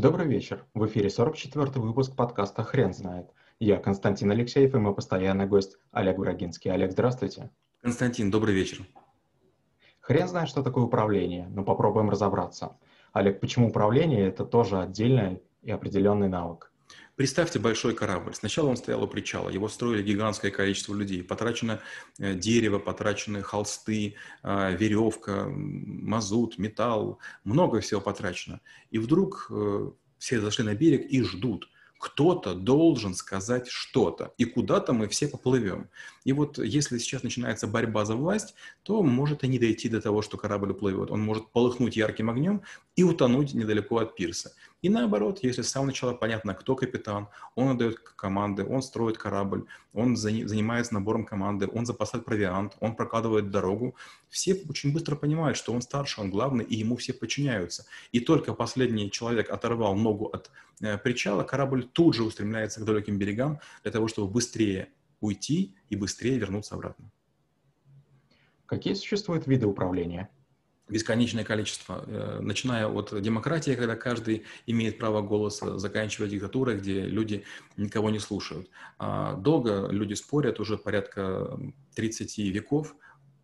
Добрый вечер. В эфире 44-й выпуск подкаста «Хрен знает». Я Константин Алексеев и мой постоянный гость Олег Брагинский. Олег, здравствуйте. Константин, добрый вечер. Хрен знает, что такое управление, но попробуем разобраться. Олег, почему управление – это тоже отдельный и определенный навык? Представьте большой корабль. Сначала он стоял у причала, его строили гигантское количество людей. Потрачено э, дерево, потрачены холсты, э, веревка, мазут, металл. Много всего потрачено. И вдруг э, все зашли на берег и ждут – кто-то должен сказать что-то, и куда-то мы все поплывем. И вот если сейчас начинается борьба за власть, то может и не дойти до того, что корабль уплывет. Он может полыхнуть ярким огнем и утонуть недалеко от пирса. И наоборот, если с самого начала понятно, кто капитан, он отдает команды, он строит корабль, он занимается набором команды, он запасает провиант, он прокладывает дорогу, все очень быстро понимают, что он старше, он главный, и ему все подчиняются. И только последний человек оторвал ногу от э, причала, корабль тут же устремляется к далеким берегам для того, чтобы быстрее уйти и быстрее вернуться обратно. Какие существуют виды управления? бесконечное количество, э, начиная от демократии, когда каждый имеет право голоса, заканчивая диктатурой, где люди никого не слушают. А долго люди спорят, уже порядка 30 веков,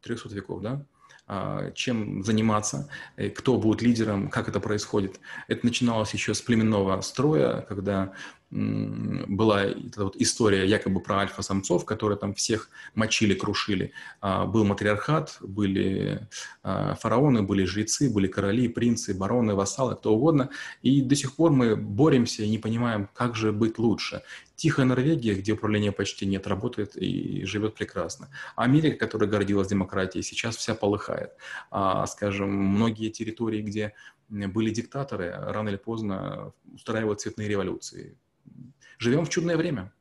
300 веков, да, а, чем заниматься, э, кто будет лидером, как это происходит. Это начиналось еще с племенного строя, когда была эта вот история якобы про альфа-самцов, которые там всех мочили, крушили. А, был матриархат, были а, фараоны, были жрецы, были короли, принцы, бароны, вассалы, кто угодно. И до сих пор мы боремся и не понимаем, как же быть лучше. Тихая Норвегия, где управления почти нет, работает и живет прекрасно. Америка, которая гордилась демократией, сейчас вся полыхает. А, скажем, многие территории, где были диктаторы, рано или поздно устраивают цветные революции Живем в чудное время.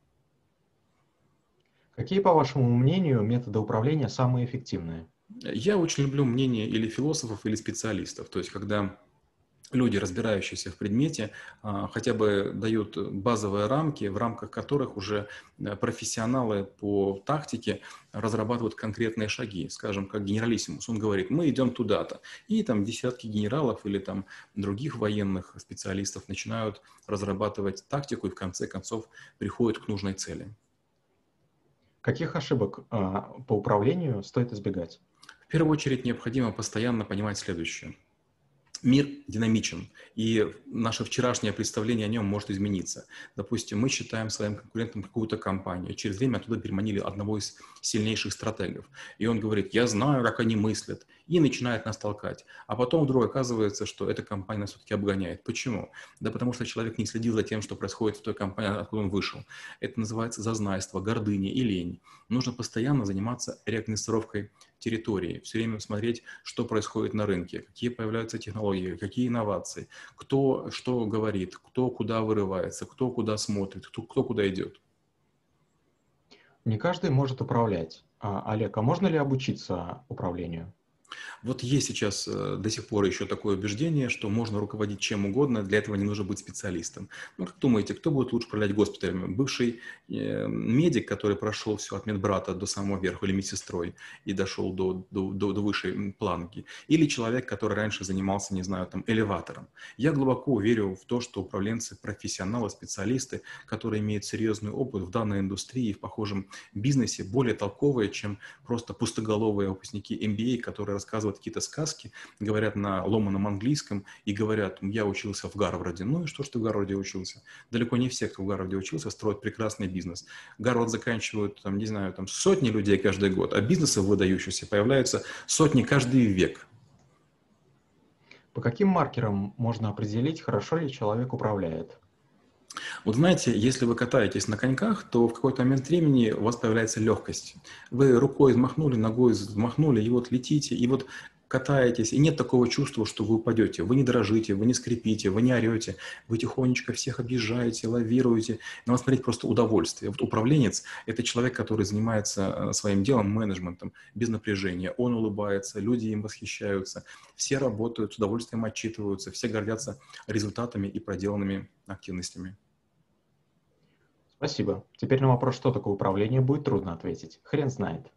Какие, по вашему мнению, методы управления самые эффективные? Я очень люблю мнение или философов, или специалистов. То есть, когда люди, разбирающиеся в предмете, а, хотя бы дают базовые рамки, в рамках которых уже э, профессионалы по тактике разрабатывают конкретные шаги. Скажем, как генералиссимус, он говорит, мы идем туда-то. И там десятки генералов или там других военных специалистов начинают разрабатывать тактику и в конце концов приходят к нужной цели. Каких ошибок а, по управлению стоит избегать? В первую очередь необходимо постоянно понимать следующее – мир динамичен, и наше вчерашнее представление о нем может измениться. Допустим, мы считаем своим конкурентом какую-то компанию, через время оттуда переманили одного из сильнейших стратегов, и он говорит, я знаю, как они мыслят, и начинает нас толкать. А потом вдруг оказывается, что эта компания нас все-таки обгоняет. Почему? Да потому что человек не следил за тем, что происходит в той компании, откуда он вышел. Это называется зазнайство, гордыня и лень. Нужно постоянно заниматься реагнистировкой территории, все время смотреть, что происходит на рынке, какие появляются технологии, какие инновации, кто что говорит, кто куда вырывается, кто куда смотрит, кто, кто куда идет. Не каждый может управлять. А, Олег, а можно ли обучиться управлению? Вот есть сейчас э, до сих пор еще такое убеждение, что можно руководить чем угодно, для этого не нужно быть специалистом. Ну, как думаете, кто будет лучше управлять госпиталями? Бывший э, медик, который прошел все от медбрата до самого верха, или медсестрой, и дошел до, до, до, до высшей планки? Или человек, который раньше занимался, не знаю, там, элеватором? Я глубоко верю в то, что управленцы, профессионалы, специалисты, которые имеют серьезный опыт в данной индустрии, в похожем бизнесе, более толковые, чем просто пустоголовые выпускники MBA, которые рассказывают какие-то сказки, говорят на ломаном английском и говорят, я учился в Гарварде. Ну и что, что в Гарварде учился? Далеко не все, кто в Гарварде учился, строят прекрасный бизнес. Гарвард заканчивают, там, не знаю, там сотни людей каждый год, а бизнесы выдающиеся появляются сотни каждый век. По каким маркерам можно определить, хорошо ли человек управляет? Вот знаете, если вы катаетесь на коньках, то в какой-то момент времени у вас появляется легкость. Вы рукой взмахнули, ногой взмахнули, и вот летите, и вот катаетесь, и нет такого чувства, что вы упадете. Вы не дрожите, вы не скрипите, вы не орете, вы тихонечко всех объезжаете, лавируете. На вас смотреть просто удовольствие. Вот управленец – это человек, который занимается э, своим делом, менеджментом, без напряжения. Он улыбается, люди им восхищаются, все работают, с удовольствием отчитываются, все гордятся результатами и проделанными активностями. Спасибо. Теперь на вопрос, что такое управление, будет трудно ответить. Хрен знает.